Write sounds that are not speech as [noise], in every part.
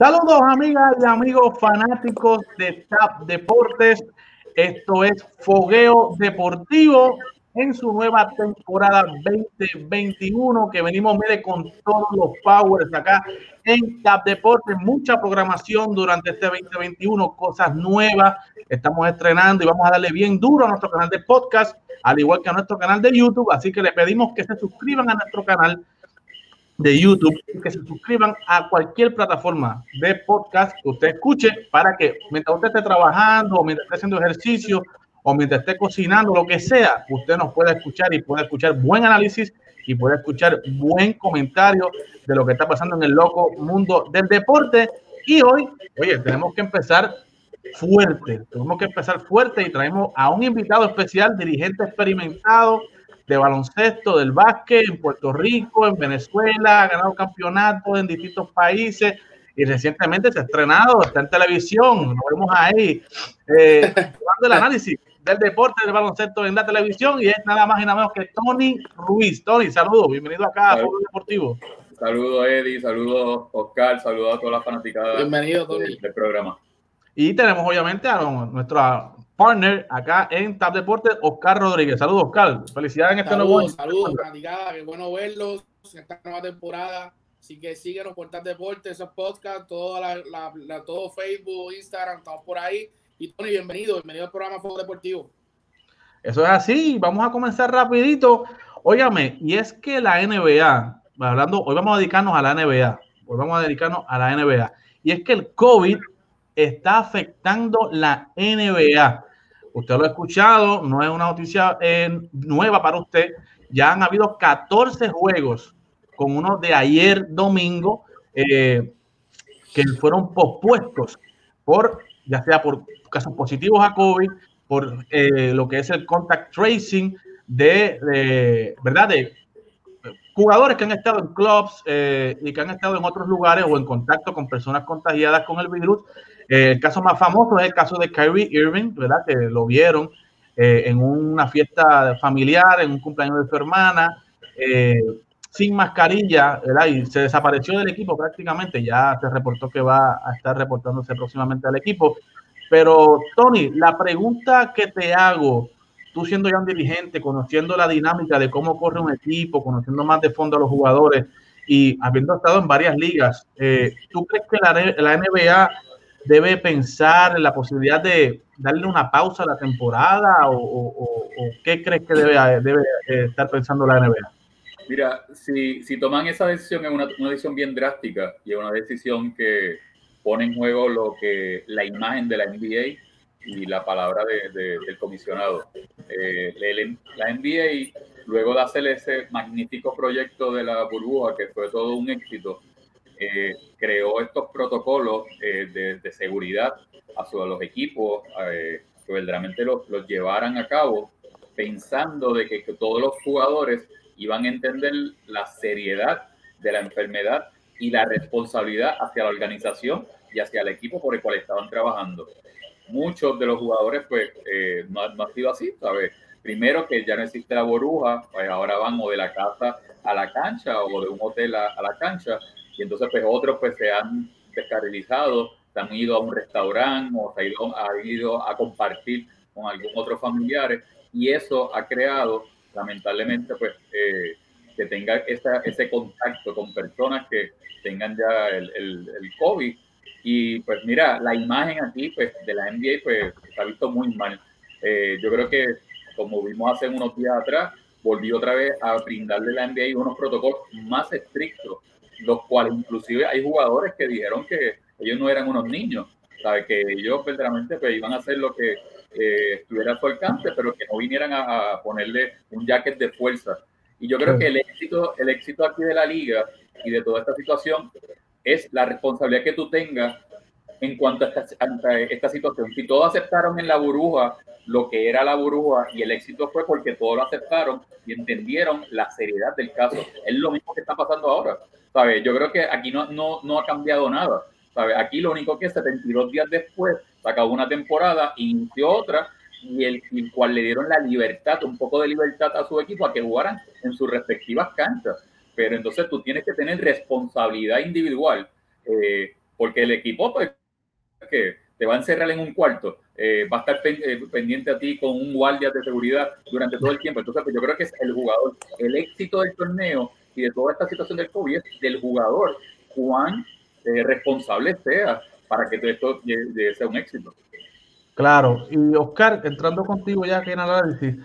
Saludos amigas y amigos fanáticos de TAP Deportes. Esto es Fogueo Deportivo en su nueva temporada 2021 que venimos mire, con todos los powers acá en TAP Deportes. Mucha programación durante este 2021, cosas nuevas. Estamos estrenando y vamos a darle bien duro a nuestro canal de podcast, al igual que a nuestro canal de YouTube. Así que le pedimos que se suscriban a nuestro canal de YouTube y que se suscriban a cualquier plataforma de podcast que usted escuche para que mientras usted esté trabajando o mientras esté haciendo ejercicio o mientras esté cocinando, lo que sea, usted nos pueda escuchar y pueda escuchar buen análisis y pueda escuchar buen comentario de lo que está pasando en el loco mundo del deporte. Y hoy, oye, tenemos que empezar fuerte, tenemos que empezar fuerte y traemos a un invitado especial, dirigente experimentado, de baloncesto, del básquet en Puerto Rico, en Venezuela, ha ganado campeonatos en distintos países y recientemente se ha estrenado, está en televisión, lo vemos ahí, eh, [laughs] el análisis del deporte del baloncesto en la televisión y es nada más y nada menos que Tony Ruiz. Tony, saludos, bienvenido acá a Fútbol Deportivo. Saludos Eddie, saludos Oscar, saludos a todas las fanaticadas Bienvenido, Tony. del programa. Y tenemos obviamente a nuestro partner acá en TAP Deportes, Oscar Rodríguez. Saludos, Oscar. Felicidades en este saludos, nuevo Saludos, fanaticada. Qué bueno verlos en esta nueva temporada. Así que síguenos por TAP Deportes, esos podcasts, todo, la, la, la, todo Facebook, Instagram, estamos por ahí. Y Tony, bienvenido, bienvenido al programa Fuego Deportivo. Eso es así. Vamos a comenzar rapidito. Óyame, y es que la NBA, hablando, hoy vamos a dedicarnos a la NBA. Hoy vamos a dedicarnos a la NBA. Y es que el COVID está afectando la NBA. Usted lo ha escuchado, no es una noticia eh, nueva para usted. Ya han habido 14 juegos con uno de ayer domingo eh, que fueron pospuestos por, ya sea por casos positivos a COVID, por eh, lo que es el contact tracing de, ¿verdad? De jugadores que han estado en clubs eh, y que han estado en otros lugares o en contacto con personas contagiadas con el virus eh, el caso más famoso es el caso de Kyrie Irving, ¿verdad? Que lo vieron eh, en una fiesta familiar, en un cumpleaños de su hermana, eh, sin mascarilla, ¿verdad? Y se desapareció del equipo prácticamente. Ya se reportó que va a estar reportándose próximamente al equipo. Pero, Tony, la pregunta que te hago, tú siendo ya un dirigente, conociendo la dinámica de cómo corre un equipo, conociendo más de fondo a los jugadores y habiendo estado en varias ligas, ¿tú crees que la NBA debe pensar en la posibilidad de darle una pausa a la temporada o, qué crees que debe, debe eh, estar pensando la NBA? Mira, si, si toman esa decisión es una, una, decisión bien drástica y es una decisión que pone en juego lo que la imagen de la NBA y la palabra de, del comisionado. Eh, la NBA, luego de hacer ese magnífico proyecto de la burbuja, que fue todo un éxito, eh, creó estos protocolos eh, de, de, seguridad hacia los equipos eh, que verdaderamente los, los, llevaran a cabo, pensando de que, que, todos los jugadores iban a entender la seriedad de la enfermedad y la responsabilidad hacia la organización y hacia el equipo por el cual estaban trabajando. Muchos de los jugadores, pues, eh, no, no, ha sido así, ¿sabes? Primero que ya no existe la burbuja, pues ahora van o de la casa a la cancha o de un hotel a, a la cancha, y entonces pues otros pues se han descarrilizado, se han ido a un restaurante o se ido, a compartir con algún otro familiar y eso ha creado lamentablemente pues eh, que tenga ese contacto con personas que tengan ya el, el, COVID y pues mira, la imagen aquí pues de la NBA pues se visto muy mal. Eh, yo creo que como vimos hace unos días atrás, volvió otra vez a brindarle la NBA unos protocolos más estrictos los cuales inclusive hay jugadores que dijeron que ellos no eran unos niños, ¿sabe? que ellos verdaderamente pues, iban a hacer lo que eh, estuviera a su alcance, pero que no vinieran a, a, ponerle un jacket de fuerza. Y yo creo que el éxito, el éxito aquí de la liga y de toda esta situación es la responsabilidad que tú tengas en cuanto a esta, situación. Si todos aceptaron en la burbuja lo que era la burbuja y el éxito fue porque todos lo aceptaron y entendieron la seriedad del caso. Es lo mismo que está pasando ahora. Yo creo que aquí no, no, no ha cambiado nada. Aquí lo único que es 72 días después se acabó una temporada, inició otra y el, el cual le dieron la libertad, un poco de libertad a su equipo a que jugaran en sus respectivas canchas. Pero entonces tú tienes que tener responsabilidad individual. Eh, porque el equipo pues, que te va a encerrar en un cuarto, eh, va a estar eh, pendiente a ti con un guardia de seguridad durante todo el tiempo. Entonces, pues, yo creo que es el jugador, el éxito del torneo y de toda esta situación del COVID del jugador, cuán eh, responsable sea para que esto sea un éxito. Claro, y Oscar, entrando contigo ya que en análisis,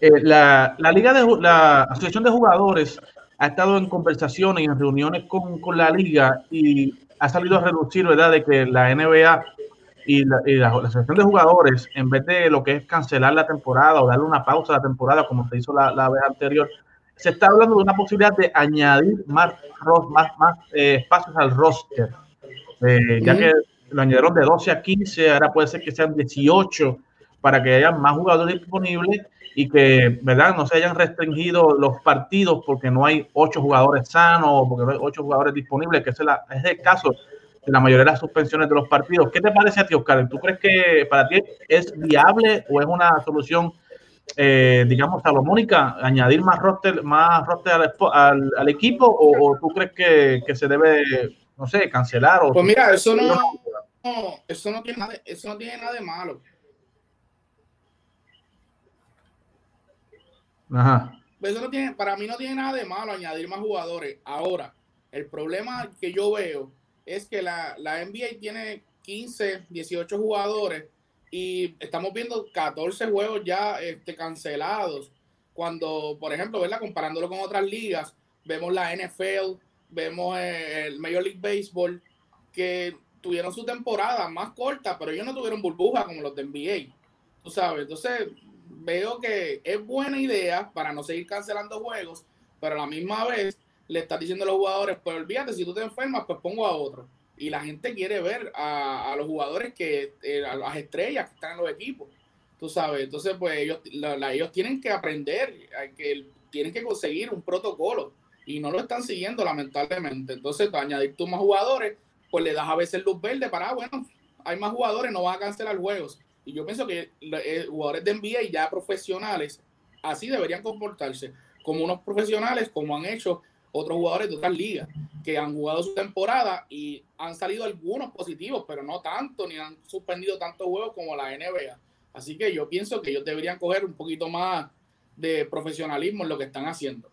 la, la, Liga de la Asociación de Jugadores ha estado en conversaciones y en reuniones con, con la liga y ha salido a reducir, ¿verdad?, de que la NBA y la, asociación de jugadores, en vez de lo que es cancelar la temporada o darle una pausa a la temporada, como se hizo la, vez anterior, se está hablando de una posibilidad de añadir más, más, más eh, espacios al roster, eh, ya que lo añadieron de 12 a 15, ahora puede ser que sean 18 para que haya más jugadores disponibles y que, ¿verdad? No se hayan restringido los partidos porque no hay ocho jugadores sanos, porque no hay ocho jugadores disponibles, que es, es el caso de la mayoría de las suspensiones de los partidos. ¿Qué te parece a ti, Oscar? ¿Tú crees que para ti es viable o es una solución, eh, digamos, salomónica, añadir más roster, más roster al, al, equipo o, tú crees que, que, se debe, no sé, cancelar? O pues mira, eso no, eso no tiene nada, eso no tiene nada de malo Pues eso tiene, para mí no tiene nada de malo añadir más jugadores. Ahora, el problema que yo veo es que la, la NBA tiene 15, 18 jugadores y estamos viendo 14 juegos ya este, cancelados. Cuando, por ejemplo, ¿verdad? comparándolo con otras ligas, vemos la NFL, vemos el Major League Baseball, que tuvieron su temporada más corta, pero ellos no tuvieron burbuja como los de NBA. Tú sabes, entonces veo que es buena idea para no seguir cancelando juegos, pero a la misma vez le estás diciendo a los jugadores, pues olvídate, si tú te enfermas, pues pongo a otro. Y la gente quiere ver a, los jugadores que, eh, a las estrellas que están en los equipos. Tú sabes, entonces pues ellos, ellos tienen que aprender, que tienen que conseguir un protocolo y no lo están siguiendo lamentablemente. Entonces, añadir tú más jugadores, pues le das a veces luz verde para, ah, bueno, hay más jugadores, no van a cancelar juegos. Y yo pienso que eh, jugadores de NBA ya profesionales así deberían comportarse, como unos profesionales, como han hecho otros jugadores de otras ligas, que han jugado su temporada y han salido algunos positivos, pero no tanto, ni han suspendido tantos juegos como la NBA. Así que yo pienso que ellos deberían coger un poquito más de profesionalismo en lo que están haciendo.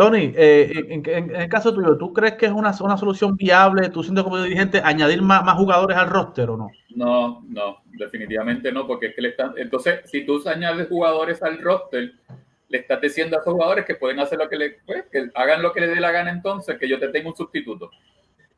Tony, eh, en, el caso tuyo, ¿tú crees que es una, una solución viable, tú siendo como dirigente, añadir más, más, jugadores al roster o no? No, no, definitivamente no, porque es que le están. Entonces, si tú añades jugadores al roster, le estás diciendo a esos jugadores que pueden hacer lo que le. Pues, que hagan lo que les dé la gana entonces, que yo te tengo un sustituto.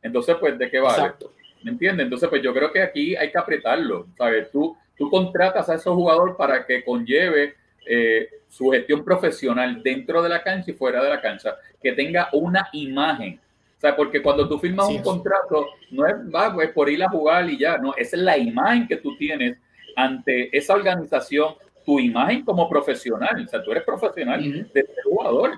Entonces, pues, ¿de qué vale? Exacto. ¿Me entiendes? Entonces, pues yo creo que aquí hay que apretarlo, ¿sabes? Tú, tú contratas a esos jugadores para que conlleve eh, su gestión profesional dentro de la cancha y fuera de la cancha, que tenga una imagen. O sea, porque cuando tú firmas un contrato, no es, va, pues, por ir a jugar y ya, no, esa es la imagen que tú tienes ante esa organización, tu imagen como profesional. O sea, tú eres profesional de ser jugador.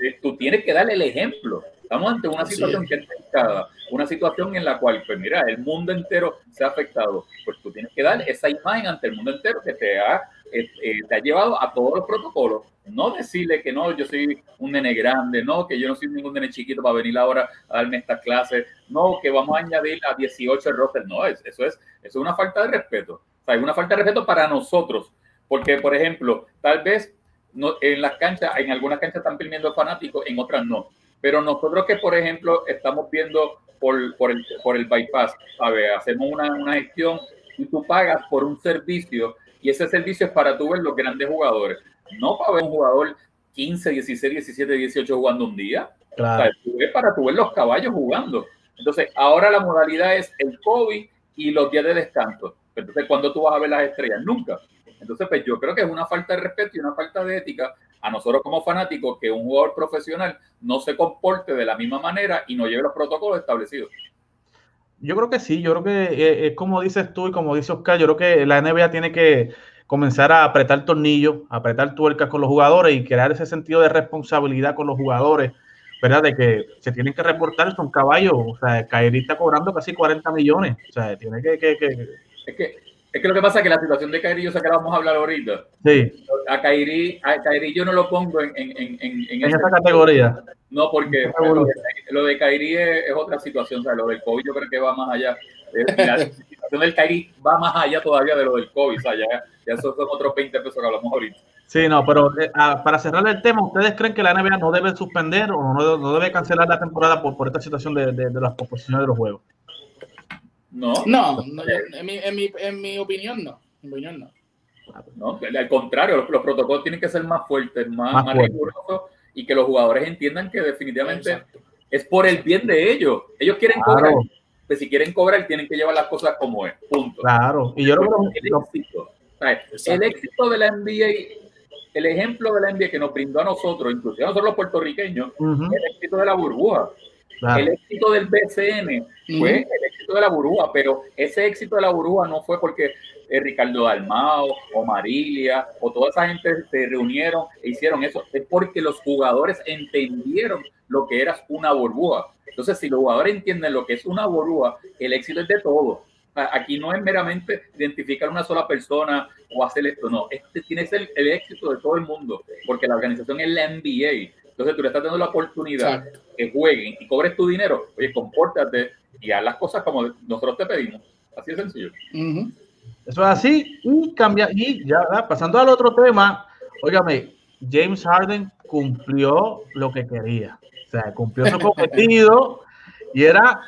Eh, tú tienes que darle el ejemplo. Estamos ante una situación que es delicada, una situación en la cual, pues mira, el mundo entero se ha afectado. Pues tú tienes que dar esa imagen ante el mundo entero que te ha eh, eh, te ha llevado a todos los protocolos. No decirle que no, yo soy un nene grande, no, que yo no soy ningún nene chiquito para venir ahora a darme estas clases, no, que vamos a añadir a 18 roster. No, eso es, eso es una falta de respeto. O sea, es una falta de respeto para nosotros. Porque, por ejemplo, tal vez no, en las canchas, en algunas canchas están permitiendo fanáticos, en otras no. Pero nosotros que, por ejemplo, estamos viendo por, por, el, por el bypass, ver, hacemos una, una gestión y tú pagas por un servicio y ese servicio es para tú ver los grandes jugadores, no para ver un jugador 15, 16, 17, 18 jugando un día. Claro. es para tú ver los caballos jugando. Entonces, ahora la modalidad es el COVID y los días de descanso. Entonces, ¿cuándo tú vas a ver las estrellas? Nunca. Entonces, pues yo creo que es una falta de respeto y una falta de ética a nosotros como fanáticos que un jugador profesional no se comporte de la misma manera y no lleve los protocolos establecidos. Yo creo que sí, yo creo que eh, es como dices tú y como dice Oscar, yo creo que la NBA tiene que comenzar a apretar tornillos, apretar tuercas con los jugadores y crear ese sentido de responsabilidad con los jugadores, ¿verdad? De que se tienen que reportar, son caballos, o sea, Kairi está cobrando casi 40 millones, o sea, tiene que... que, Es que es que lo que pasa es que la situación de Kairi, yo sé que la vamos a hablar ahorita. Sí. A Kairi, a Kairi yo no lo pongo en, en, en, en esa categoría. No, porque lo de, Kyrie es, otra situación, o sea, lo del COVID yo creo que va más allá. La situación del Kyrie va más allá todavía de lo del COVID, o sea, ya, ya esos son otros 20 pesos que hablamos ahorita. Sí, no, pero eh, para cerrar el tema, ¿ustedes creen que la NBA no debe suspender o no, debe cancelar la temporada por, por esta situación de, de, las proposiciones de los juegos? No, no, en, mi, en, mi, en, mi, opinión no. En mi opinión no. no al contrario, los, protocolos tienen que ser más fuertes, más, más, rigurosos y que los jugadores entiendan que definitivamente es por el bien de ellos. Ellos quieren cobrar, pues si quieren cobrar, tienen que llevar las cosas como es. Punto. Claro, y yo lo el éxito, el éxito de la NBA el ejemplo de la NBA que nos brindó a nosotros, inclusive a nosotros los puertorriqueños, el éxito de la burbuja. El éxito del BCN fue el éxito de la burbuja, pero ese éxito de la burbuja no fue porque eh, Ricardo Dalmao o Marilia o toda esa gente se reunieron e hicieron eso, es porque los jugadores entendieron lo que era una burbuja. Entonces, si los jugadores entienden lo que es una burbuja, el éxito es de todos. Aquí no es meramente identificar una sola persona o hacer esto, no, este tiene que ser el éxito de todo el mundo, porque la organización es la NBA. Entonces tú le estás dando la oportunidad que jueguen y cobres tu dinero, oye, compórtate y haz las cosas como nosotros te pedimos. Así de sencillo. Eso es así. Y cambia, y ya, pasando al otro tema, óigame, James Harden cumplió lo que quería. O sea, cumplió su [laughs] cometido y era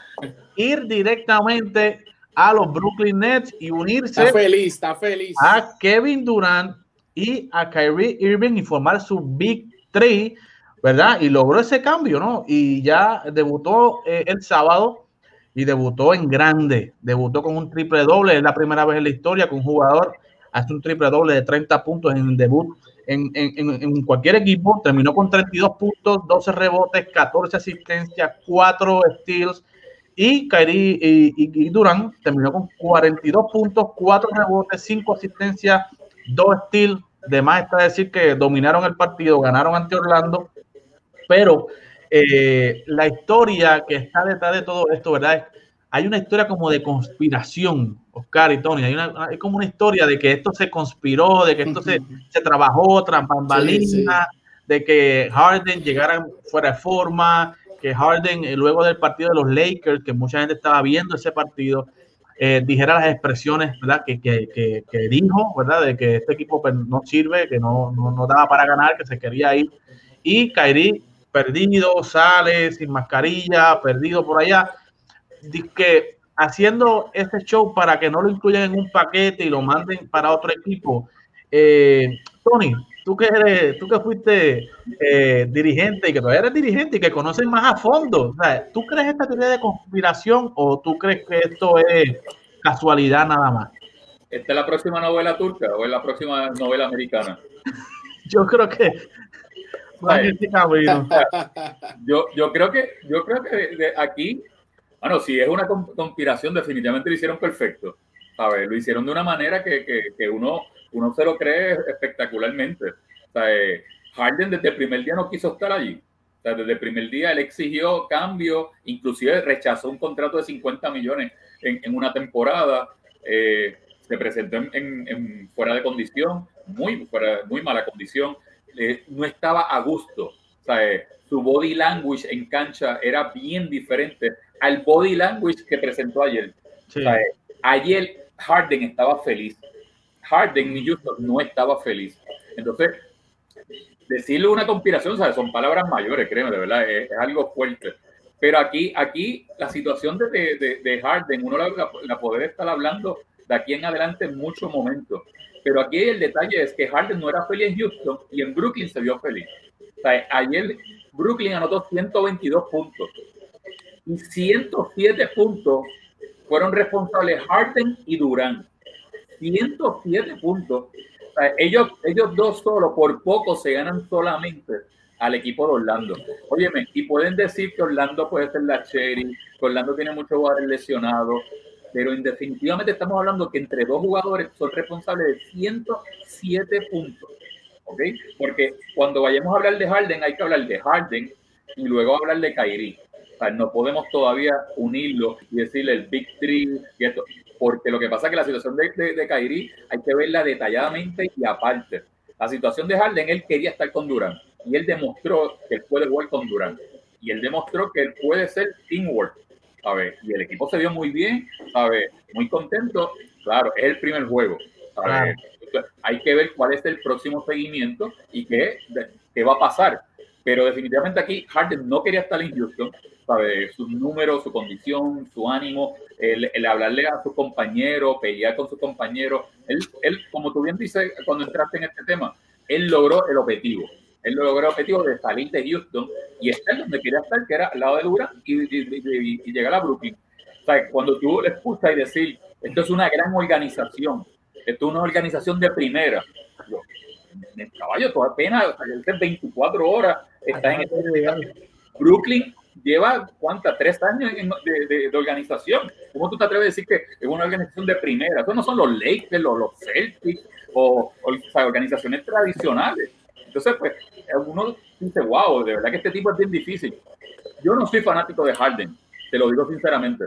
ir directamente a los Brooklyn Nets y unirse está feliz, está feliz. a Kevin Durant y a Kyrie Irving y formar su Big Three, ¿verdad? Y logró ese cambio, ¿no? Y ya debutó eh, el sábado y debutó en grande, debutó con un triple doble, es la primera vez en la historia que un jugador hace un triple doble de 30 puntos en debut en, en, en, cualquier equipo, terminó con 32 puntos, 12 rebotes, 14 asistencias, 4 steals, y Kyrie y, Durán terminó con 42 puntos, 4 rebotes, 5 asistencias, 2 steals. De más está decir que dominaron el partido, ganaron ante Orlando. Pero eh, la historia que está detrás de todo esto, ¿verdad? Hay una historia como de conspiración, Oscar y Tony. Hay, una, hay como una historia de que esto se conspiró, de que esto se, se trabajó tras bambalinas, de que Harden llegara fuera de forma, que Harden, eh, luego del partido de los Lakers, que mucha gente estaba viendo ese partido, eh, dijera las expresiones ¿verdad? Que, que, que, dijo, ¿verdad? De que este equipo pues, no sirve, que no, no, no, daba para ganar, que se quería ir. Y Kairi, perdido, sale sin mascarilla, perdido por allá. que haciendo este show para que no lo incluyan en un paquete y lo manden para otro equipo. Eh, Tony, tú que eres, tú que fuiste eh, dirigente y que todavía eres dirigente y que conoces más a fondo, ¿tú crees esta teoría de conspiración o tú crees que esto es casualidad nada más? ¿Esta es la próxima novela turca o es la próxima novela americana? [laughs] yo creo que [laughs] yo, yo creo que yo creo que aquí, bueno, si es una conspiración, definitivamente lo hicieron perfecto. A ver, lo hicieron de una manera que, que, que uno uno se lo cree espectacularmente. O sea, eh, Harden desde el primer día no quiso estar allí. O sea, desde el primer día él exigió cambio, inclusive rechazó un contrato de 50 millones en, una temporada. Eh, se presentó en, fuera de condición, muy, fuera, muy mala condición. Eh, no estaba a gusto. O sea, su body language en cancha era bien diferente al body language que presentó ayer. O sea, ayer Harden estaba feliz. Harden ni Houston no estaba feliz. Entonces, decirle una conspiración, ¿sabes? son palabras mayores, créeme, de verdad, es, algo fuerte. Pero aquí, aquí la situación de, de, de Harden, uno la, la, poder estar hablando de aquí en adelante en muchos momentos. Pero aquí el detalle es que Harden no era feliz en Houston y en Brooklyn se vio feliz. O sea, ayer Brooklyn anotó 122 puntos y 107 puntos fueron responsables Harden y Durant. 107 puntos. ellos, ellos dos solo, por poco, se ganan solamente al equipo de Orlando. Óyeme, y pueden decir que Orlando puede ser la Cherry, que Orlando tiene muchos jugadores lesionados, pero indefinitivamente estamos hablando que entre dos jugadores son responsables de 107 puntos. ¿Ok? Porque cuando vayamos a hablar de Harden, hay que hablar de Harden y luego hablar de Kyrie. O sea, no podemos todavía unirlo y decirle el Big Three y esto porque lo que pasa es que la situación de, de, de Kyrie hay que verla detalladamente y aparte. La situación de Harden, él quería estar con Durant. y él demostró que él puede jugar con Durant. Y él demostró que él puede ser teamwork, ¿sabes? Y el equipo se vio muy bien, ¿sabes? Muy contento. Claro, es el primer juego, ¿sabes? Hay que ver cuál es el próximo seguimiento y qué, qué va a pasar. Pero definitivamente aquí Harden no quería estar en Houston, ¿sabe? Sus números, su condición, su ánimo, el, el, hablarle a su compañero, pelear con su compañero. Él, él, como tú bien dices cuando entraste en este tema, él logró el objetivo. Él logró el objetivo de salir de Houston y estar donde quería estar, que era al lado de Dura, y, y, y, llegar a Brooklyn. O sea, cuando tú le escuchas y decir, esto es una gran organización, esto es una organización de primera. Yo, el caballo, tú apenas, 24 horas, está en este Brooklyn lleva cuántas, tres años de, de, de, organización. ¿Cómo tú te atreves a decir que es una organización de primera? Esos no son los Lakers, los, los Celtics o, o, o sea, organizaciones tradicionales. Entonces, pues, uno dice, wow, de verdad que este tipo es bien difícil. Yo no soy fanático de Harden, te lo digo sinceramente.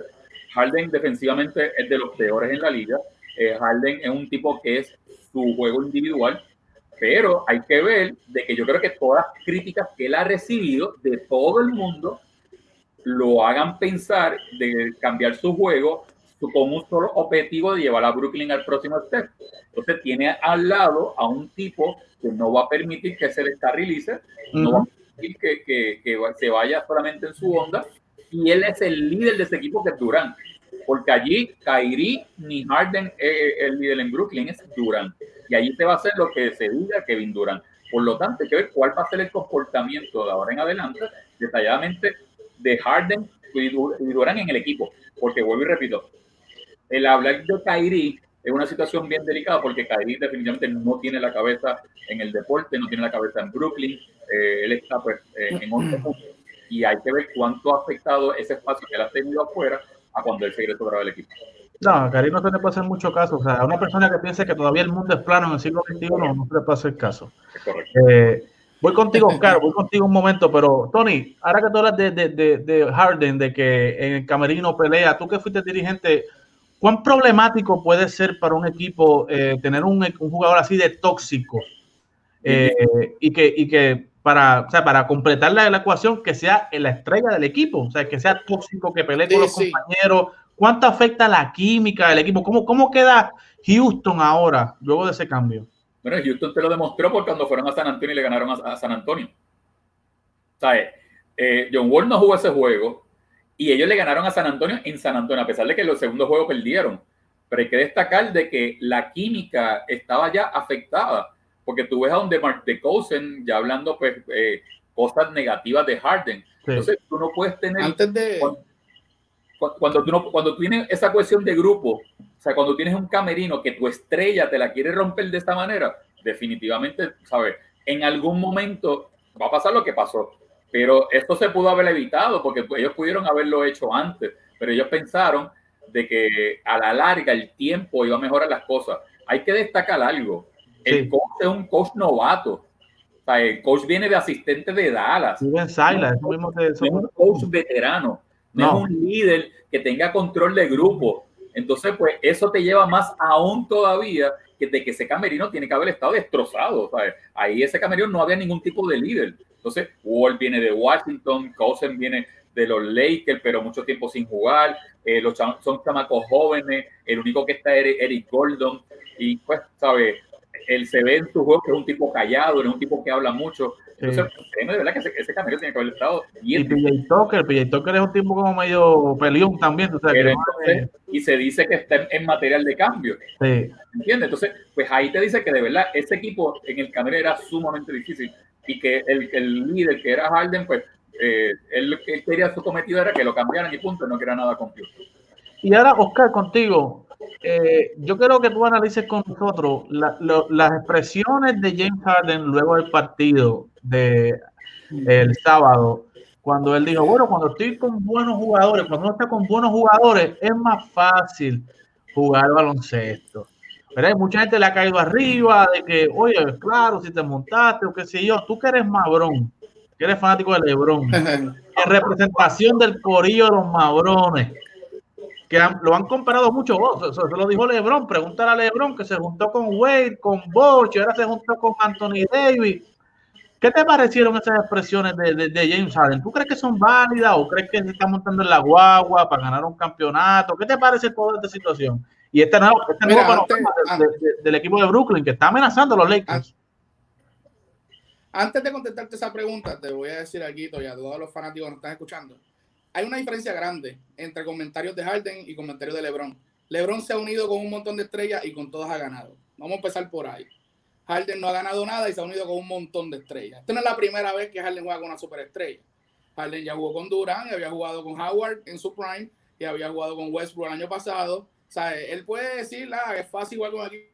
Harden defensivamente es de los peores en la liga. Eh, Harden es un tipo que es su juego individual, pero hay que ver de que yo creo que todas las críticas que él ha recibido de todo el mundo lo hagan pensar de cambiar su juego con un solo objetivo de llevar a Brooklyn al próximo step. Entonces tiene al lado a un tipo que no va a permitir que se descarrilice, uh -huh. no va a permitir que, que, que, se vaya solamente en su onda, y él es el líder de ese equipo que es Durant. Porque allí Kyrie ni Harden es el líder en Brooklyn, es Durant. Y allí se va a hacer lo que se diga Kevin Durant. Por lo tanto, hay que ver cuál va a ser el comportamiento de ahora en adelante, detalladamente, de Harden y Durant en el equipo. Porque vuelvo y repito, el hablar de Kyrie es una situación bien delicada porque Kyrie definitivamente no tiene la cabeza en el deporte, no tiene la cabeza en Brooklyn, eh, él está pues eh, en otro mundo y hay que ver cuánto ha afectado ese espacio que él ha tenido afuera a cuando él se regresó al equipo. No, Kyrie no se le puede hacer mucho caso. O sea, a una persona que piense que todavía el mundo es plano en el siglo XXI no se le puede hacer caso. Es correcto. Eh, voy contigo, Oscar, voy contigo un momento, pero Tony, ahora que tú hablas de, de, de, de Harden, de que en el camerino pelea, tú que fuiste dirigente, ¿Cuán problemático puede ser para un equipo eh, tener un, un, jugador así de tóxico? Eh, y, que, y que para, o sea, para completar la, la, ecuación, que sea la estrella del equipo, o sea, que sea tóxico, que pelee con los sí. compañeros. ¿Cuánto afecta la química del equipo? ¿Cómo, ¿Cómo queda Houston ahora, luego de ese cambio? Bueno, Houston te lo demostró porque cuando fueron a San Antonio y le ganaron a, a San Antonio. ¿Sabes? Eh, John Wall no jugó ese juego, y ellos le ganaron a San Antonio en San Antonio, a pesar de que los segundos juegos perdieron. Pero hay que destacar de que la química estaba ya afectada, porque tú ves a donde Mark DeCosen ya hablando pues eh, cosas negativas de Harden. Sí. Entonces tú no puedes tener... Antes de... Cuando, cuando, tú no, cuando tienes esa cuestión de grupo, o sea, cuando tienes un camerino que tu estrella te la quiere romper de esta manera, definitivamente, ¿sabes? En algún momento va a pasar lo que pasó pero esto se pudo haber evitado porque ellos pudieron haberlo hecho antes, pero ellos pensaron de que a la larga el tiempo iba a mejorar las cosas. Hay que destacar algo. El sí. coach es un coach novato. O sea, el coach viene de asistente de Dallas. No, no es un coach veterano. No, no, es un líder que tenga control de grupo. Entonces, pues eso te lleva más aún todavía que de que ese camerino tiene que haber estado destrozado. ¿sabes? Ahí ese camerino no había ningún tipo de líder. Entonces, Wall viene de Washington, Cousin viene de los Lakers, pero mucho tiempo sin jugar. Eh, los cham son chamacos jóvenes. El único que está es Eric Gordon. Y pues, ¿sabes? Él se ve en su juego que es un tipo callado, es un tipo que habla mucho. Entonces, sí. de verdad que ese, ese tiene que haber estado bien. Y PJ Tucker, PJ Tucker es un tipo como medio peleón también. O sea, Pero entonces, y se dice que está en material de cambio. Sí. ¿Entiendes? Entonces, pues ahí te dice que de verdad ese equipo en el camino era sumamente difícil y que el, el líder que era Harden, pues eh, él, él, quería su cometido era que lo cambiaran y punto, no quería nada con. Y ahora, Oscar, contigo, eh, yo quiero que tú analices con nosotros las expresiones de James Harden luego del partido de el sábado, cuando él dijo, bueno, cuando estoy con buenos jugadores, cuando uno está con buenos jugadores, es más fácil jugar baloncesto. Pero hay mucha gente le ha caído arriba de que, oye, claro, si te montaste o qué sé yo, tú que eres Mabrón, que eres fanático de Lebron, [laughs] en representación del corillo de los Mabrones, que han, lo han comparado mucho, oh, eso, eso, lo dijo Lebron, pregúntale a Lebron que se juntó con Wade, con Bosch, ahora se juntó con Anthony Davis. ¿Qué te parecieron esas expresiones de, de, James Harden? ¿Tú crees que son válidas o crees que se está montando en la guagua para ganar un campeonato? ¿Qué te parece toda esta situación? Y este nuevo, este nuevo del equipo de Brooklyn que está amenazando a los Lakers. Antes de contestarte esa pregunta, te voy a decir aquí, y a todos los fanáticos que nos están escuchando. Hay una diferencia grande entre comentarios de Harden y comentarios de LeBron. LeBron se ha unido con un montón de estrellas y con todas ha ganado. Vamos a empezar por ahí. Harden no ha ganado nada y se ha unido con un montón de estrellas. Esta no es la primera vez que Harden juega con una superestrella. Harden ya jugó con Durant y había jugado con Howard en su prime y había jugado con Westbrook el año pasado. Sea, él puede decir, ah, es fácil igual con equipo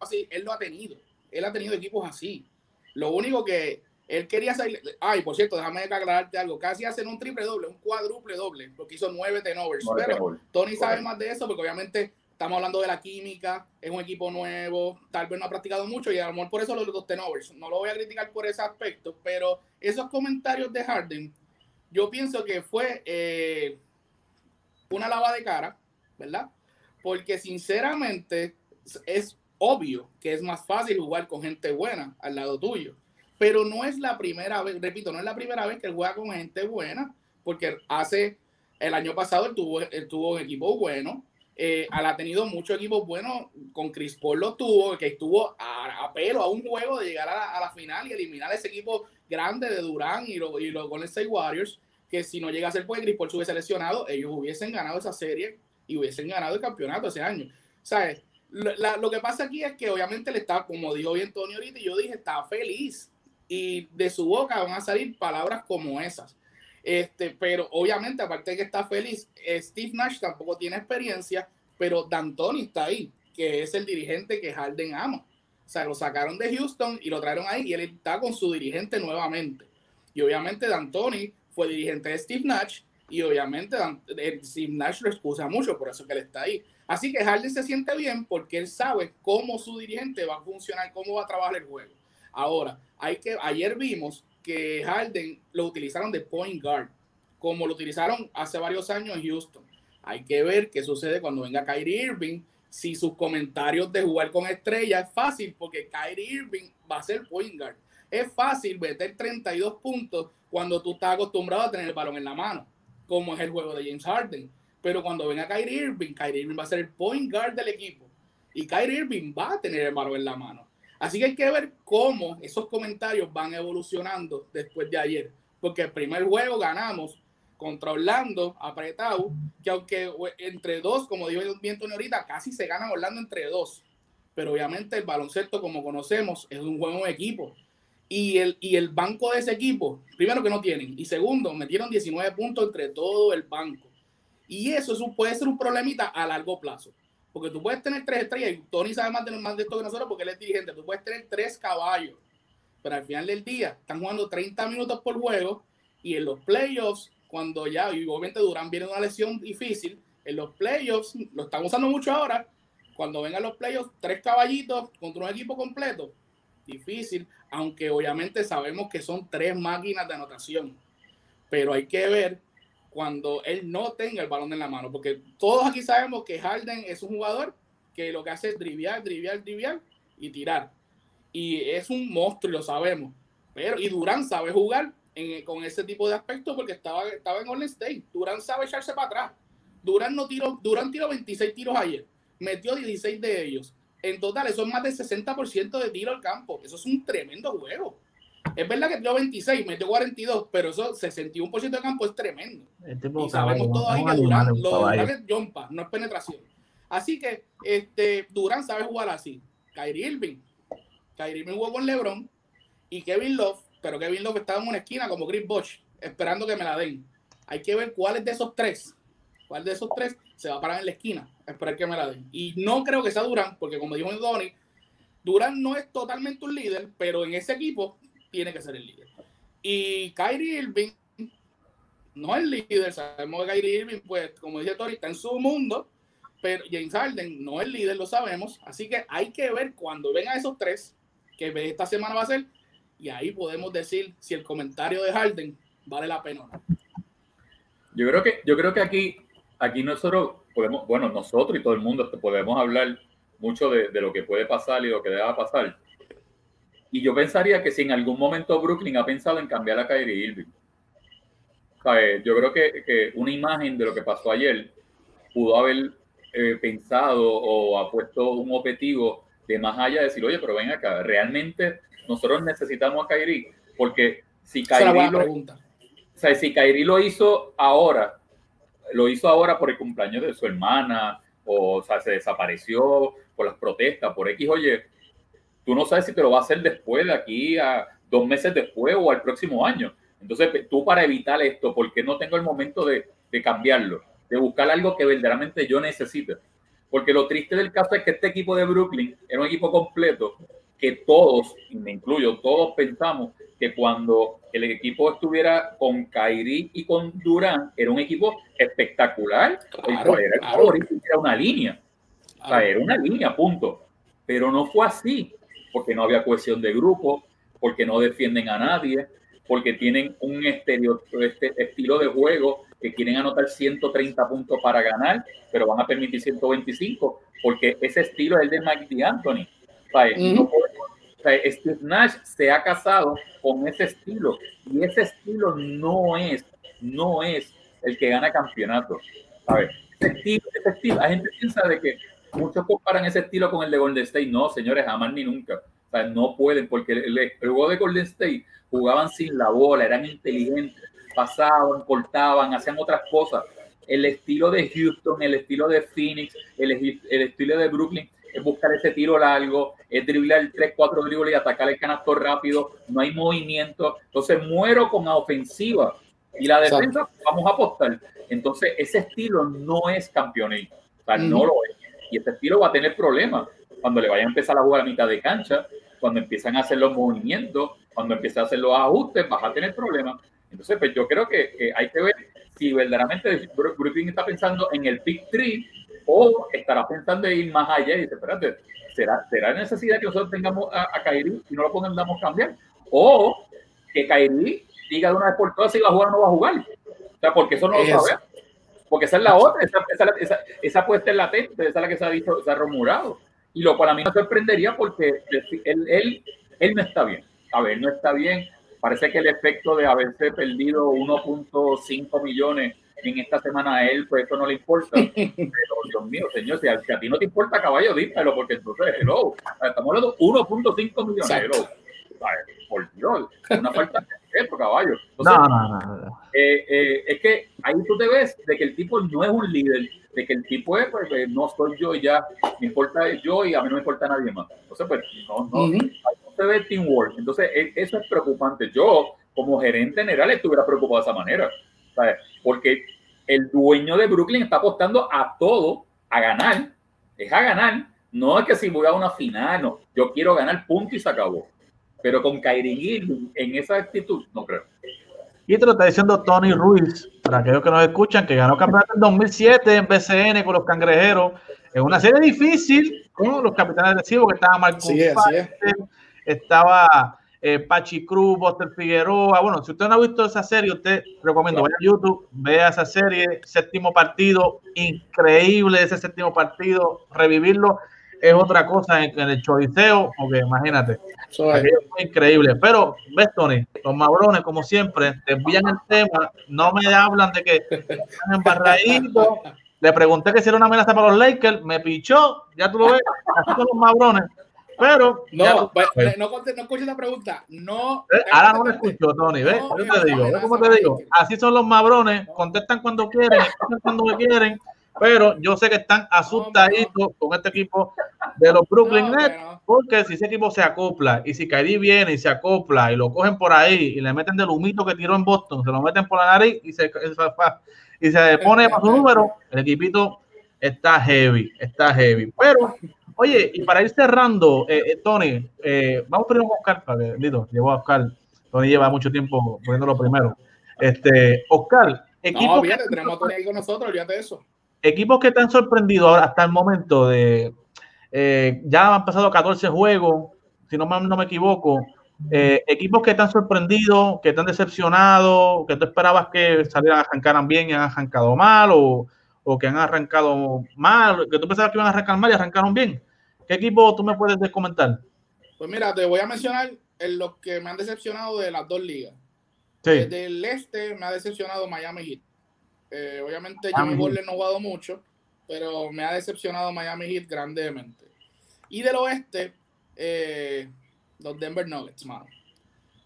así. Él lo ha tenido. Él ha tenido equipos así. Lo único que él quería salir. Ay, por cierto, déjame aclararte algo. Casi hacen un triple doble, un cuádruple doble, porque hizo nueve tenovers. Pero Tony sabe más de eso, porque obviamente estamos hablando de la química, es un equipo nuevo, tal vez no ha practicado mucho y a lo mejor por eso los dos tenovers. No lo voy a criticar por ese aspecto, pero esos comentarios de Harden, yo pienso que fue eh, una lava de cara, ¿verdad? Porque sinceramente es obvio que es más fácil jugar con gente buena al lado tuyo. Pero no es la primera vez, repito, no es la primera vez que él juega con gente buena, porque hace el año pasado él tuvo, tuvo un equipo bueno. Eh, ha tenido muchos equipos buenos. Con Chris Paul lo tuvo, que estuvo a, pelo a un juego de llegar a la, final y eliminar a ese equipo grande de Durán y, y los Golden State Warriors. Que si no llega a ser pues Chris Paul se hubiese lesionado, ellos hubiesen ganado esa serie y hubiesen ganado el campeonato ese año. ¿Sabes? lo que pasa aquí es que obviamente le está, como dijo bien Tony ahorita, y yo dije, está feliz. Y de su boca van a salir palabras como esas. Este, pero obviamente, aparte de que está feliz, eh, Steve Nash tampoco tiene experiencia, pero D'Antoni está ahí, que es el dirigente que Harden ama. O sea, lo sacaron de Houston y lo trajeron ahí y él está con su dirigente nuevamente. Y obviamente D'Antoni fue dirigente de Steve Nash y obviamente Steve Nash lo excusa mucho, por eso que él está ahí. Así que Harden se siente bien porque él sabe cómo su dirigente va a funcionar, cómo va a trabajar el juego. Ahora, hay que, ayer vimos que Harden lo utilizaron de point guard, como lo utilizaron hace varios años en Houston. Hay que ver qué sucede cuando venga Kyrie Irving. Si sus comentarios de jugar con estrellas es fácil, porque Kyrie Irving va a ser point guard. Es fácil meter 32 puntos cuando tú estás acostumbrado a tener el balón en la mano, como es el juego de James Harden. Pero cuando venga Kyrie Irving, Kyrie Irving va a ser el point guard del equipo. Y Kyrie Irving va a tener el balón en la mano. Así que hay que ver cómo esos comentarios van evolucionando después de ayer. Porque el primer juego ganamos contra Orlando, apretado, que aunque entre dos, como dijo bien Tony ahorita, casi se gana Orlando entre dos. Pero obviamente el baloncesto, como conocemos, es un juego de equipo. Y el, y el banco de ese equipo, primero que no tienen, y segundo, metieron 19 puntos entre todo el banco. Y eso, puede ser un problemita a largo plazo. Porque tú puedes tener tres estrellas, y Tony sabe más de, más de esto que nosotros porque él es dirigente. Tú puedes tener tres caballos, pero al final del día están jugando 30 minutos por juego y en los playoffs, cuando ya, obviamente Durán viene una lesión difícil, en los playoffs, lo están usando mucho ahora, cuando vengan los playoffs, tres caballitos contra un equipo completo, difícil, aunque obviamente sabemos que son tres máquinas de anotación. Pero hay que ver cuando él no tenga el balón en la mano, porque todos aquí sabemos que Harden es un jugador que lo que hace es driviar, driviar, driviar y tirar. Y es un monstruo, lo sabemos. Pero, y Durán sabe jugar con ese tipo de aspectos porque estaba, estaba en Golden State. Durán sabe echarse para atrás. Durán no tiró, Durán tiró 26 tiros ayer. Metió 16 de ellos. En total, eso es más del 60% de tiro al campo. Eso es un tremendo juego. Es verdad que dio 26, metió 42, pero eso 61% de campo es tremendo. y sabemos todos ahí que Durán, lo de es jumpa, no es penetración. Así que este, Durán sabe jugar así. Kyrie Irving. Kyrie Irving jugó con LeBron y Kevin Love, pero Kevin Love estaba en una esquina como Chris Bosh, esperando que me la den. Hay que ver cuáles de esos tres, cuál de esos tres se va a parar en la esquina, esperar que me la den. Y no creo que sea Durán, porque como dijo Donny, Durán no es totalmente un líder, pero en ese equipo tiene que ser el líder. Y Kyrie Irving no es líder, sabemos que Kyrie Irving, pues, como dice Tori, está en su mundo, pero James Harden no es líder, lo sabemos, así que hay que ver cuando vengan esos tres, que esta semana va a ser, y ahí podemos decir si el comentario de Harden vale la pena o no. Yo creo que, yo creo que aquí, aquí nosotros podemos, bueno, nosotros y todo el mundo podemos hablar mucho de, de lo que puede pasar y lo que deba pasar. Y yo pensaría que si en algún momento Brooklyn ha pensado en cambiar a Kyrie Irving, yo creo que, que, una imagen de lo que pasó ayer pudo haber eh, pensado o ha puesto un objetivo de más allá de decir, oye, pero ven acá, realmente nosotros necesitamos a Kyrie, porque si Kyrie, lo, o sea, si Kyrie lo hizo ahora, lo hizo ahora por el cumpleaños de su hermana, o, o sea, se desapareció por las protestas, por X, oye, tú no sabes si te lo va a hacer después, de aquí a dos meses después o al próximo año. Entonces, tú para evitar esto, ¿por qué no tengo el momento de, de cambiarlo? De buscar algo que verdaderamente yo necesite. Porque lo triste del caso es que este equipo de Brooklyn era un equipo completo que todos, y me incluyo, todos pensamos que cuando el equipo estuviera con Kyrie y con Durán, era un equipo espectacular. Claro, era, era una línea. O sea, era una línea, punto. Pero no fue así, porque no había cohesión de grupo, porque no defienden a nadie, porque tienen un estereo, este estilo de juego que quieren anotar 130 puntos para ganar, pero van a permitir 125, porque ese estilo es el de Mike D'Antoni. Steve Nash se ha casado con ese estilo y ese estilo no es, no es el que gana campeonato. Ese estilo, ese estilo, la gente piensa de que muchos comparan ese estilo con el de Golden State. No, señores, jamás ni nunca. no pueden, porque el, el, juego de Golden State jugaban sin la bola, eran inteligentes, pasaban, cortaban, hacían otras cosas. El estilo de Houston, el estilo de Phoenix, el, el estilo de Brooklyn es buscar ese tiro largo, es driblar 3, 4 dribles y atacar el canasto rápido, no hay movimiento. Entonces muero con la ofensiva y la defensa vamos a apostar. Entonces ese estilo no es campeonato, o sea, no lo es. Y ese estilo va a tener problemas cuando le vaya a empezar a jugar a mitad de cancha, cuando empiezan a hacer los movimientos, cuando empiezan a hacer los ajustes, vas a tener problemas. Entonces, pues yo creo que, hay que ver si verdaderamente Brooklyn está pensando en el pick 3 o estará pensando en ir más allá y dice, espérate, ¿será, será necesidad que nosotros tengamos a, a Kairi y no lo podamos cambiar? O que Kairi diga de una vez por todas si va a jugar o no va a jugar. O sea, porque eso no lo sabemos. Porque esa es la otra, esa, esa, esa, esa apuesta es latente, esa es la que se ha dicho, se ha rumorado. Y lo para mí me sorprendería porque él, él, él no está bien. A ver, no está bien. Parece que el efecto de haberse perdido 1.5 millones en esta semana a él, pues eso no le importa. [laughs] Pero Dios mío, señor, si a, si a ti no te importa, caballo, dímelo, porque entonces, hello, estamos hablando de 1.5 millones, hello. Por Dios, una falta de respeto, caballo. Entonces, no, no, no. Eh, eh, es que ahí tú te ves de que el tipo no es un líder, de que el tipo es, pues, pues no soy yo y ya, me importa yo y a mí no me importa nadie más. Entonces, pues, no, no, no se ve teamwork. Entonces, e, eso es preocupante. Yo, como gerente general, estuviera preocupado de esa manera. ¿Sabes? Porque el dueño de Brooklyn está apostando a todo, a ganar, es a ganar. No es que si voy a una final, no. Yo quiero ganar punto y se acabó. Pero con Kyrie en esa actitud, no creo. Y te lo está diciendo Tony Ruiz, para aquellos que nos escuchan, que ganó campeonato en 2007 en BCN con los cangrejeros, en una serie difícil con los capitanes de Cibo, que estaba Marcos estaba eh, Pachi Cruz, Buster Figueroa. Bueno, si usted no ha visto esa serie, usted recomiendo, vaya a YouTube, vea esa serie, séptimo partido, increíble ese séptimo partido, revivirlo es otra cosa en, el choliseo, porque imagínate, es increíble. Pero, ves, Tony, los mabrones, como siempre, desvían el tema, no me hablan de que están embarraditos. Le pregunté que si era una amenaza para los Lakers, me pichó, ya tú lo ves, así son los mabrones. Pero. No, pues, no, no, escuches la pregunta. No. ¿Eh? Ahora no me escucho, Tony. ¿Ves? Yo te digo. ¿Ves cómo te digo? Así son los mabrones. Contestan cuando quieren, cuando quieren. Pero yo sé que están asustaditos con este equipo de los Brooklyn Nets, porque si ese equipo se acopla y si Kyrie viene y se acopla y lo cogen por ahí y le meten del humito que tiró en Boston, se lo meten por la nariz y se, [laughs] y se pone para su número, el equipito está heavy, está heavy. Pero Oye, y para ir cerrando, eh, eh, Tony, eh, vamos primero con Oscar, para que, llevo a Oscar. Tony lleva mucho tiempo poniéndolo primero. Este, Oscar, equipos. No, bien, tenemos a Tony ahí con nosotros, olvídate eso. Equipos que te han sorprendido ahora hasta el momento de. ya han pasado 14 juegos, si no, no me equivoco. equipos que te han sorprendido, que te han decepcionado, que tú esperabas que salieran a arrancaran bien y han arrancado mal, o, o que han arrancado mal, que tú pensabas que iban a arrancar mal y arrancaron bien. ¿Qué equipo tú me puedes comentar? Pues mira, te voy a mencionar en los que me han decepcionado de las dos ligas. Sí. Del este me ha decepcionado Miami Heat. Eh, obviamente Jimmy Butler no ha jugado mucho, pero me ha decepcionado Miami Heat grandemente. Y del oeste, eh, los Denver Nuggets, mano.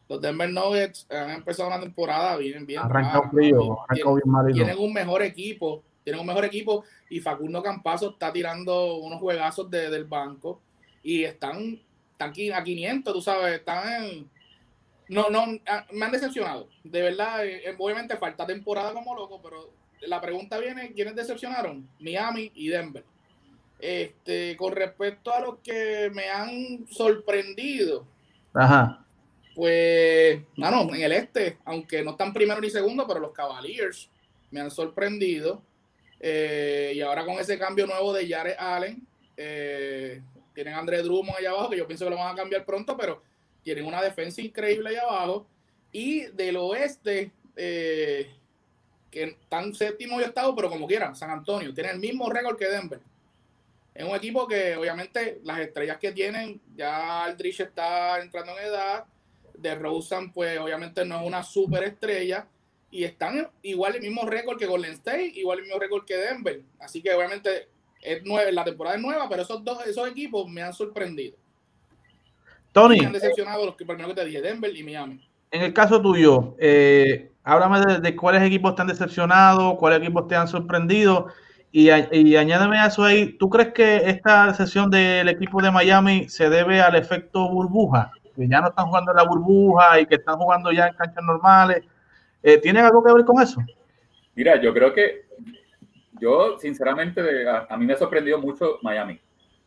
Los Denver Nuggets han empezado una temporada bien, bien. Arrancado frío, arrancado bien malito. Tienen un mejor equipo, tienen un mejor equipo y Facundo Campazo está tirando unos juegazos de, del banco y están, están aquí a 500, tú sabes, están en... No, no, me han decepcionado. De verdad, eh, obviamente falta temporada como loco, pero la pregunta viene, ¿quiénes decepcionaron? Miami y Denver. Este, con respecto a los que me han sorprendido, Ajá. pues, no, en el este, aunque no están primero ni segundo, pero los Cavaliers me han sorprendido. Eh, y ahora con ese cambio nuevo de Jared Allen, eh, tienen a André Drummond allá abajo, que yo pienso que lo van a cambiar pronto, pero tienen una defensa increíble allá abajo. Y del oeste, eh, que están séptimo y octavo, pero como quieran, San Antonio, tiene el mismo récord que Denver. Es un equipo que obviamente las estrellas que tienen, ya Aldrich está entrando en edad, de Rosen pues obviamente no es una super estrella, y están igual el mismo récord que Golden State, igual el mismo récord que Denver. Así que obviamente es nueva, la temporada es nueva, pero esos dos esos equipos me han sorprendido. Tony. Me han decepcionado los que primero que te dije, Denver y Miami. En el caso tuyo, eh, háblame de, de, cuáles equipos te han decepcionado, cuáles equipos te han sorprendido y, y añádeme a eso ahí. ¿Tú crees que esta decepción del equipo de Miami se debe al efecto burbuja? Que ya no están jugando en la burbuja y que están jugando ya en canchas normales. Eh, ¿Tiene algo que ver con eso? Mira, yo creo que yo, sinceramente, a, mí me ha sorprendido mucho Miami.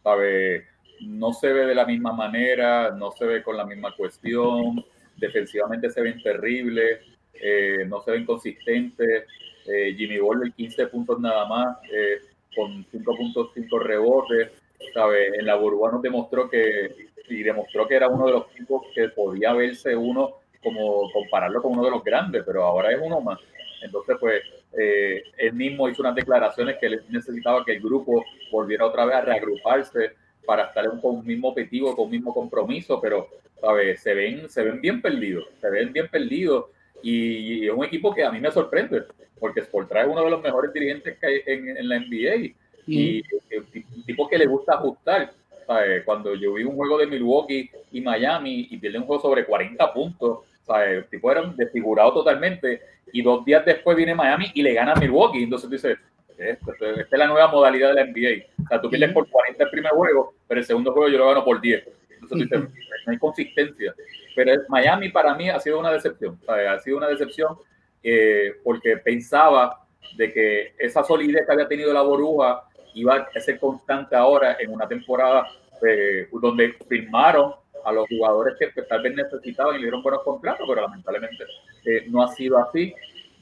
¿Sabe? No se ve de la misma manera, no se ve con la misma cuestión, defensivamente se ven terribles, eh, no se ven consistentes. Eh, Jimmy Butler 15 puntos nada más, eh, con 5.5 rebotes. ¿sabe? En la burbuja nos demostró que, y demostró que era uno de los equipos que podía verse uno como compararlo con uno de los grandes, pero ahora es uno más. Entonces, pues, eh, él mismo hizo unas declaraciones que él necesitaba que el grupo volviera otra vez a reagruparse para estar con un mismo objetivo, con un mismo compromiso, pero, ¿sabes? Se ven, se ven bien perdidos, se ven bien perdidos y, y, es un equipo que a mí me sorprende, porque Sportra es uno de los mejores dirigentes que hay en, en la NBA y un tipo que le gusta ajustar. ¿sabes? Cuando yo vi un juego de Milwaukee y Miami y pierde un juego sobre 40 puntos, ¿sabes? el tipo era desfigurado totalmente y dos días después viene Miami y le gana a Milwaukee. Entonces dice, esta, esta es la nueva modalidad de la NBA. O sea, tú pierdes por 40 el primer juego, pero el segundo juego yo lo gano por 10. Entonces dice, no hay consistencia. Pero Miami para mí ha sido una decepción. ¿sabes? Ha sido una decepción eh, porque pensaba de que esa solidez que había tenido la burbuja iba a ser constante ahora en una temporada eh, donde firmaron a los jugadores que, que, tal vez necesitaban y le dieron buenos contratos, pero lamentablemente eh, no ha sido así.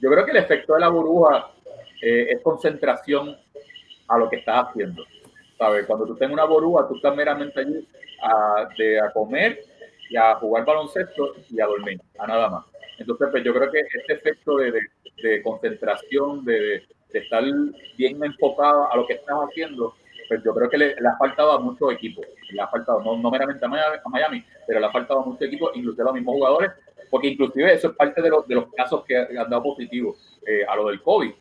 Yo creo que el efecto de la burbuja eh, es concentración a lo que estás haciendo. ¿Sabes? Cuando tú tengas una burbuja, tú estás meramente allí a, de, a comer y a jugar baloncesto y a dormir, a nada más. Entonces, pues yo creo que este efecto de, de, de concentración, de, de estar bien enfocado a lo que estás haciendo, pues yo creo que le, le ha faltado a muchos equipos. Le ha faltado, no, no meramente a Miami, a Miami, pero le ha faltado a muchos equipos, inclusive a los mismos jugadores, porque inclusive eso es parte de, los, de los casos que han dado positivos eh, a lo del COVID,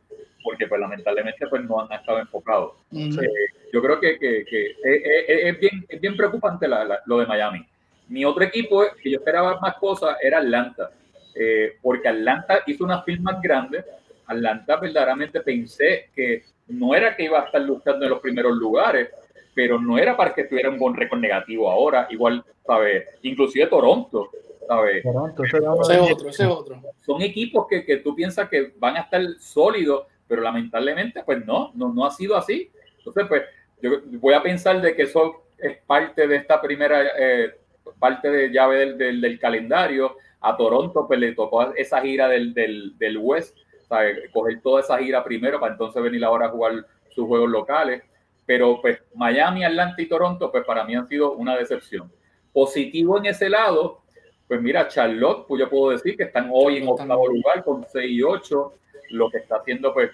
porque pues lamentablemente pues no han estado enfocados. Uh -huh. eh, yo creo que, que, que es, es, es, bien, es bien preocupante la, la, lo de Miami. Mi otro equipo que yo esperaba más cosas era Atlanta, eh, porque Atlanta hizo unas firmas grandes, Atlanta verdaderamente pensé que no era que iba a estar luchando en los primeros lugares, pero no era para que tuviera un buen récord negativo ahora, igual, ¿sabes? Inclusive Toronto, ¿sabes? Toronto, ese, ese es otro, ese es otro. Son equipos que, que, tú piensas que van a estar sólidos, pero lamentablemente, pues no, no, no ha sido así. Entonces, pues, yo voy a pensar de que eso es parte de esta primera, eh, parte de llave del, del, del, calendario. A Toronto, pues le tocó esa gira del, del, del West, ¿sabes? coger toda esa gira primero para entonces venir ahora a jugar sus juegos locales. Pero pues Miami, Atlanta y Toronto, pues para mí han sido una decepción. Positivo en ese lado, pues mira, Charlotte, pues yo puedo decir que están hoy en octavo lugar con 6 y 8, lo que está haciendo pues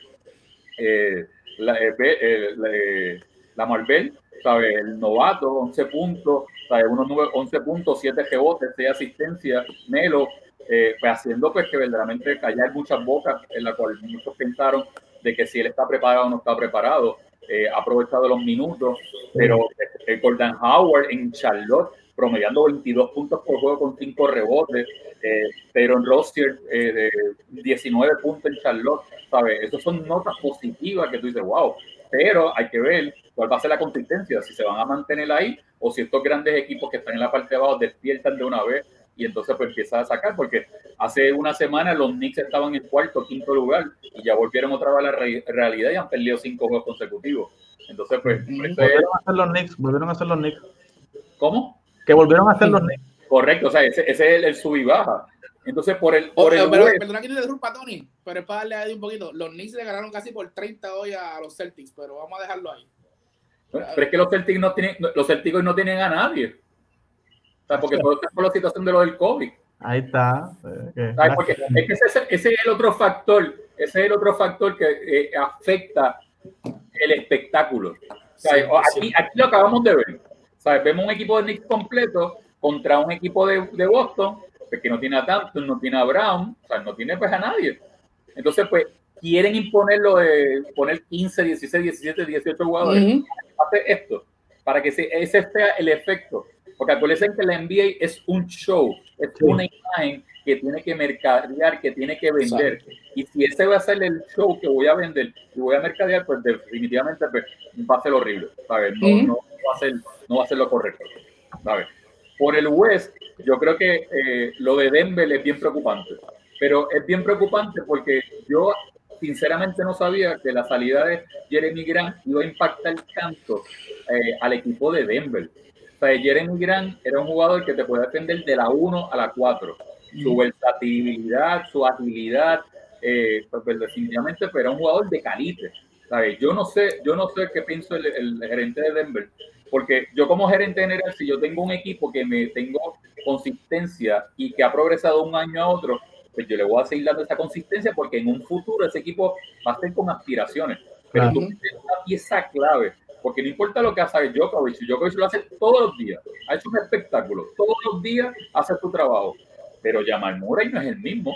eh, la, eh, eh, la Marvel, ¿sabes? El novato, 11 puntos, ¿sabes? Unos 11 puntos, 7 rebotes, 6 asistencias, Melo, eh, haciendo pues que verdaderamente callar muchas bocas en la cual muchos pensaron de que si él está preparado o no está preparado, eh, ha aprovechado los minutos, pero el Gordon Howard en Charlotte promediando 22 puntos por juego con 5 rebotes, eh, pero en Rossier eh, de 19 puntos en Charlotte, ¿sabes? Esas son notas positivas que tú dices, wow, pero hay que ver cuál va a ser la consistencia, si se van a mantener ahí o si estos grandes equipos que están en la parte de abajo despiertan de una vez y entonces pues empieza a sacar, porque hace una semana los Knicks estaban en cuarto, quinto lugar y ya volvieron otra vez a la realidad y han perdido cinco juegos consecutivos. Entonces pues... Volvieron a hacer los Knicks, volvieron a hacer los Knicks. ¿Cómo? Que volvieron a hacer los Knicks. Correcto, o sea, ese, ese es el, sub y baja. Entonces, por el. Por el pero, perdona que te interrumpa, Tony, pero es para darle ahí un poquito. Los Knicks le ganaron casi por 30 hoy a los Celtics, pero vamos a dejarlo ahí. Pero, es que los Celtics no tienen, los Celtics no tienen a nadie. O sea, porque todo está por la situación de lo del COVID. Ahí está. Porque es que ese, ese, es el otro factor, ese es el otro factor que eh, afecta el espectáculo. O sea, aquí, aquí, lo acabamos de ver. ¿Sabes? Vemos un equipo de Knicks completo contra un equipo de, de Boston pues, que no tiene a Thompson, no tiene a Brown, o sea, no tiene pues a nadie. Entonces, pues, quieren imponerlo de poner 15, 16, 17, 18 jugadores. Uh Hace esto, para que ese sea el efecto. Porque acuérdense que la NBA es un show, es una imagen que tiene que mercadear, que tiene que vender. Y si ese va a ser el show que voy a vender y voy a mercadear, pues definitivamente pues, va a ser horrible. ¿sabes? No, no, va a ser, no va a ser lo correcto. ¿sabes? Por el West, yo creo que eh, lo de Denver es bien preocupante. Pero es bien preocupante porque yo sinceramente no sabía que la salida de Jeremy Grant iba a impactar tanto eh, al equipo de Denver. O sea, Jeremy Grant era un jugador que te puede defender de la 1 a la 4. Su versatilidad, su agilidad, eh, pues, pues definitivamente pero era un jugador de calibre. ¿sabes? Yo no sé, yo no sé qué piensa el, el, gerente de Denver, porque yo como gerente general, si yo tengo un equipo que me tengo consistencia y que ha progresado un año a otro, pues yo le voy a seguir dando esa consistencia porque en un futuro ese equipo va a estar con aspiraciones. Pero tú tienes una pieza clave, porque no importa lo que hace Djokovic, Djokovic lo hace todos los días, ha hecho un espectáculo, todos los días hace su trabajo, pero Jamal Murray no es el mismo.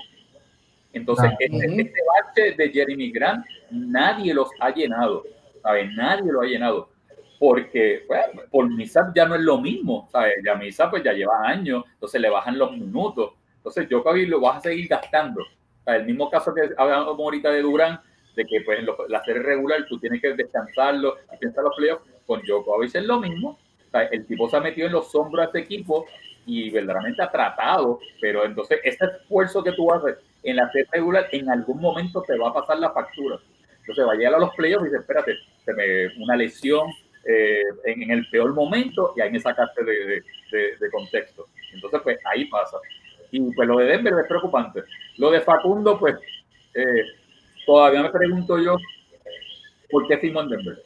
Entonces, este, este, bache de Jeremy Grant, nadie los ha llenado, ¿sabes? Nadie lo ha llenado porque pues, por misa ya no es lo mismo, ¿sabes? Ya misa pues ya lleva años, entonces le bajan los minutos, entonces yo Jokovic lo vas a seguir gastando. el mismo caso que hablamos ahorita de Durán, de que pues en la serie regular tú tienes que descansarlo y pensar los playoffs, con Djokovic es lo mismo, el tipo se ha metido en los hombros a este equipo y verdaderamente ha tratado, pero entonces este esfuerzo que tú haces en la serie regular en algún momento te va a pasar la factura. Entonces va a llegar a los playoffs y dice, espérate, se me, una lesión, eh, en, el peor momento y ahí me sacaste de, de, contexto. Entonces, pues ahí pasa. Y pues lo de Denver es preocupante. Lo de Facundo, pues eh, todavía me pregunto yo por qué firmó en Denver.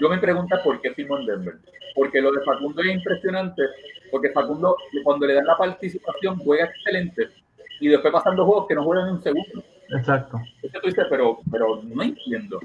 Yo me pregunto por qué firmó en Denver. Porque lo de Facundo es impresionante, porque Facundo cuando le dan la participación juega excelente y después pasan dos juegos que no juegan en un segundo. Exacto. Entonces tú dices, pero, pero no entiendo,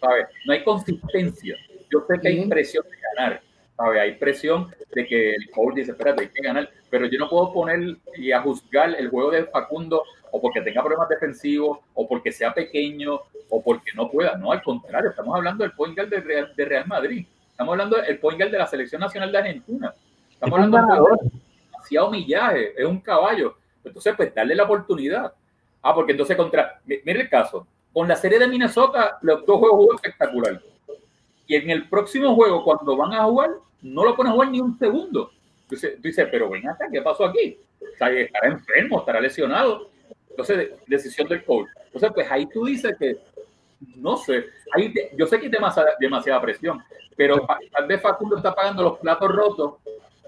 ¿sabes? No hay consistencia. Yo sé que hay presión de ganar, ¿sabes? Hay presión de que el coach dice, espérate, hay que ganar, pero yo no puedo poner y a juzgar el juego de Facundo o porque tenga problemas defensivos, o porque sea pequeño, o porque no pueda. No, al contrario, estamos hablando del point guard de Real, de Real Madrid. Estamos hablando del point guard de la Selección Nacional de Argentina. Estamos hablando de demasiado millaje, es un caballo. Entonces, pues darle la oportunidad. Ah, porque entonces contra, mire el caso, con la serie de Minnesota, los dos juegos jugó espectacular y en el próximo juego, cuando van a jugar, no lo ponen a jugar ni un segundo. Entonces, tú dices, pero ven acá, ¿qué pasó aquí? O sea, estará enfermo, estará lesionado. Entonces, decisión del coach. Entonces, pues ahí tú dices que, no sé, ahí yo sé que hay demasiada, presión, pero tal vez Facundo está pagando los platos rotos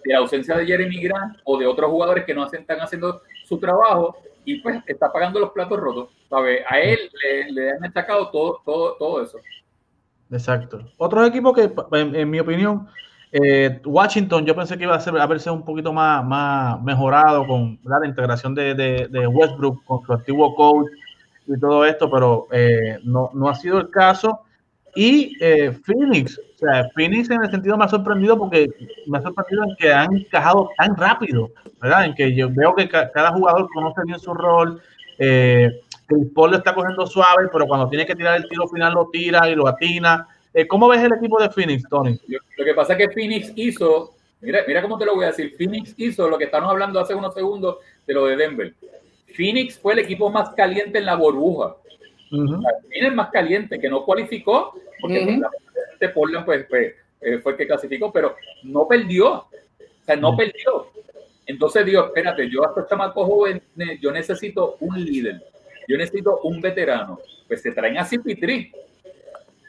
de la ausencia de Jeremy Grant o de otros jugadores que no están haciendo su trabajo y pues está pagando los platos rotos. ¿sabe? A él le, han achacado todo, todo, todo eso. Exacto. Otro equipo que, en, mi opinión, eh, Washington, yo pensé que iba a, ser, a un poquito más, más mejorado con la integración de, de, Westbrook con su antiguo coach y todo esto, pero eh, no, no ha sido el caso. Y eh, Phoenix, o sea, Phoenix en el sentido me ha sorprendido porque me ha sorprendido en que han encajado tan rápido, ¿verdad? En que yo veo que cada jugador conoce bien su rol. Eh, Chris Paul lo está cogiendo suave, pero cuando tiene que tirar el tiro final lo tira y lo atina. Eh, ¿Cómo ves el equipo de Phoenix, Tony? Lo que pasa es que Phoenix hizo, mira, mira cómo te lo voy a decir, Phoenix hizo lo que estamos hablando hace unos segundos de lo de Denver. Phoenix fue el equipo más caliente en la burbuja. Uh Phoenix más caliente, que no cualificó, porque uh Portland pues, pues eh, fue el que clasificó, pero no perdió. O sea, no perdió. Entonces digo, espérate, yo hasta chamaco joven, yo necesito un líder, yo necesito un veterano. Pues se traen a Cipitri.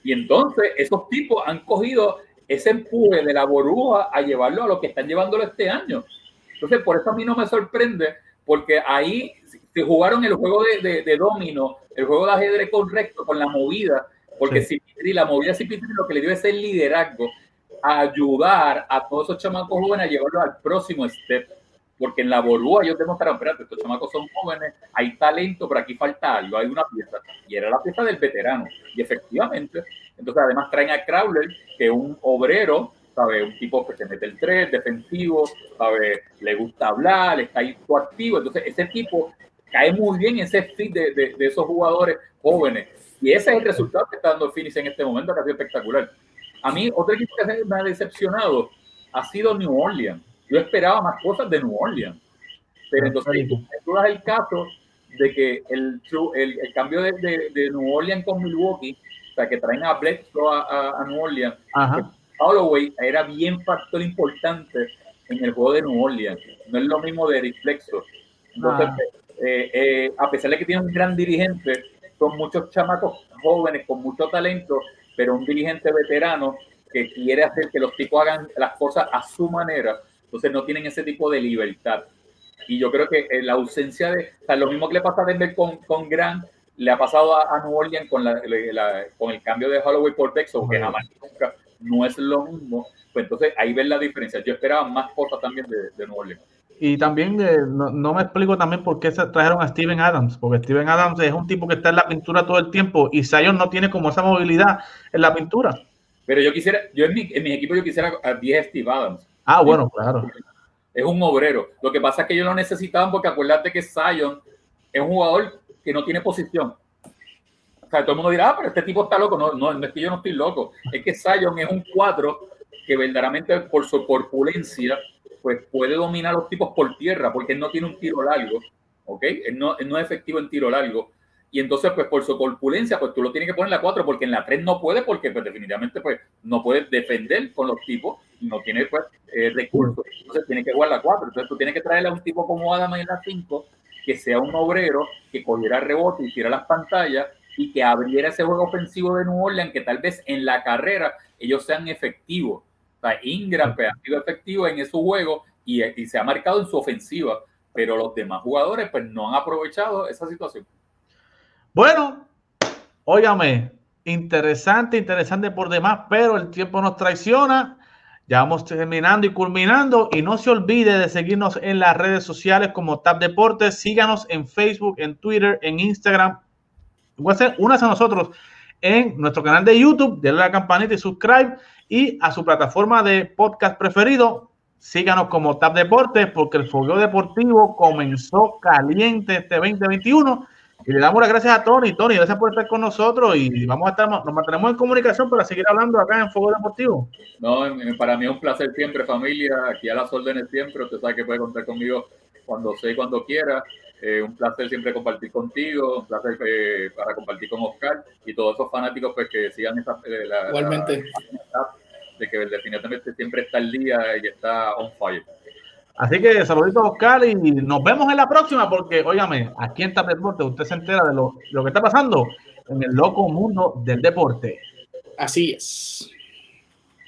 Y entonces esos tipos han cogido ese empuje de la burbuja a llevarlo a lo que están llevándolo este año. Entonces, por eso a mí no me sorprende, porque ahí se jugaron el juego de, de, domino, el juego de ajedrez correcto con la movida, porque sí. la movida Cipitri lo que le dio es el liderazgo, a ayudar a todos esos chamacos jóvenes a llevarlo al próximo step porque en la burbuja ellos demostraron, espérate, estos chamacos son jóvenes, hay talento, pero aquí falta algo, hay una pieza, y era la pieza del veterano, y efectivamente, entonces además traen a Crowler, que un obrero, ¿sabe? Un tipo que se mete el tres, defensivo, ¿sabe? Le gusta hablar, está ahí activo, entonces ese tipo cae muy bien en ese fit de, de, de, esos jugadores jóvenes, y ese es el resultado que está dando Phoenix en este momento, que ha sido espectacular. A mí, otro equipo que me ha decepcionado ha sido New Orleans yo esperaba más cosas de New Orleans. Pero entonces, tú das el caso de que el, el, el cambio de, de, de, New Orleans con Milwaukee, o sea, que traen a Bledsoe a, a, New Orleans, Holloway era bien factor importante en el juego de New Orleans. No es lo mismo de Eric Bledsoe. Entonces, ah. eh, eh, a pesar de que tiene un gran dirigente, son muchos chamacos jóvenes con mucho talento, pero un dirigente veterano que quiere hacer que los tipos hagan las cosas a su manera entonces no tienen ese tipo de libertad. Y yo creo que eh, la ausencia de, o sea, lo mismo que le pasa a Denver con, con Grant, le ha pasado a, New Orleans con, la, con el cambio de Holloway por Texas, que jamás nunca no es lo mismo. Pues entonces ahí ven la diferencia. Yo esperaba más cosas también de, de New Orleans. Y también eh, no, no, me explico también por qué se trajeron a Steven Adams, porque Steven Adams es un tipo que está en la pintura todo el tiempo y Zion no tiene como esa movilidad en la pintura. Pero yo quisiera, yo en mi, en mi equipo yo quisiera a 10 Steve Adams. Ah, bueno, claro. Es un obrero. Lo que pasa es que ellos lo necesitaban porque acuérdate que Zion es un jugador que no tiene posición. O sea, todo el mundo dirá, ah, pero este tipo está loco. No, no, es que yo no estoy loco. Es que Zion es un cuatro que verdaderamente por su corpulencia, pues puede dominar a los tipos por tierra, porque él no tiene un tiro largo, ¿ok? No, no es efectivo en tiro largo. Y entonces, pues por su corpulencia, pues tú lo tienes que poner en la 4, porque en la 3 no puede, porque pues definitivamente pues no puedes defender con los tipos no tiene pues eh, recursos. Entonces tiene que jugar la 4. Entonces tú tienes que traerle a un tipo como Adam en la 5, que sea un obrero, que cogiera rebote, hiciera las pantallas y que abriera ese juego ofensivo de New Orleans, que tal vez en la carrera ellos sean efectivos. O sea, Ingram pues, ha sido efectivo en ese juego y, y se ha marcado en su ofensiva, pero los demás jugadores pues no han aprovechado esa situación. Bueno, óigame, interesante, interesante por demás, pero el tiempo nos traiciona. Ya vamos terminando y culminando. Y no se olvide de seguirnos en las redes sociales como Tap Deportes. Síganos en Facebook, en Twitter, en Instagram. Únase a nosotros en nuestro canal de YouTube. Denle a la campanita y subscribe. Y a su plataforma de podcast preferido. Síganos como Tap Deportes porque el fogueo deportivo comenzó caliente este 2021 y le damos las gracias a Tony. Tony, gracias por estar con nosotros y vamos a estar, nos mantenemos en comunicación para seguir hablando acá en Fuego Deportivo. No, para mí es un placer siempre, familia. Aquí a las órdenes siempre. Usted sabe que puede contar conmigo cuando sea y cuando quiera. Eh, un placer siempre compartir contigo, un placer eh, para compartir con Oscar y todos esos fanáticos pues que sigan esa, eh, la, Igualmente. de que definitivamente siempre está el día y está on fire. Así que saluditos Oscar y nos vemos en la próxima porque, óigame, aquí en Tap Deporte usted se entera de lo, lo que está pasando en el loco mundo del deporte. Así es.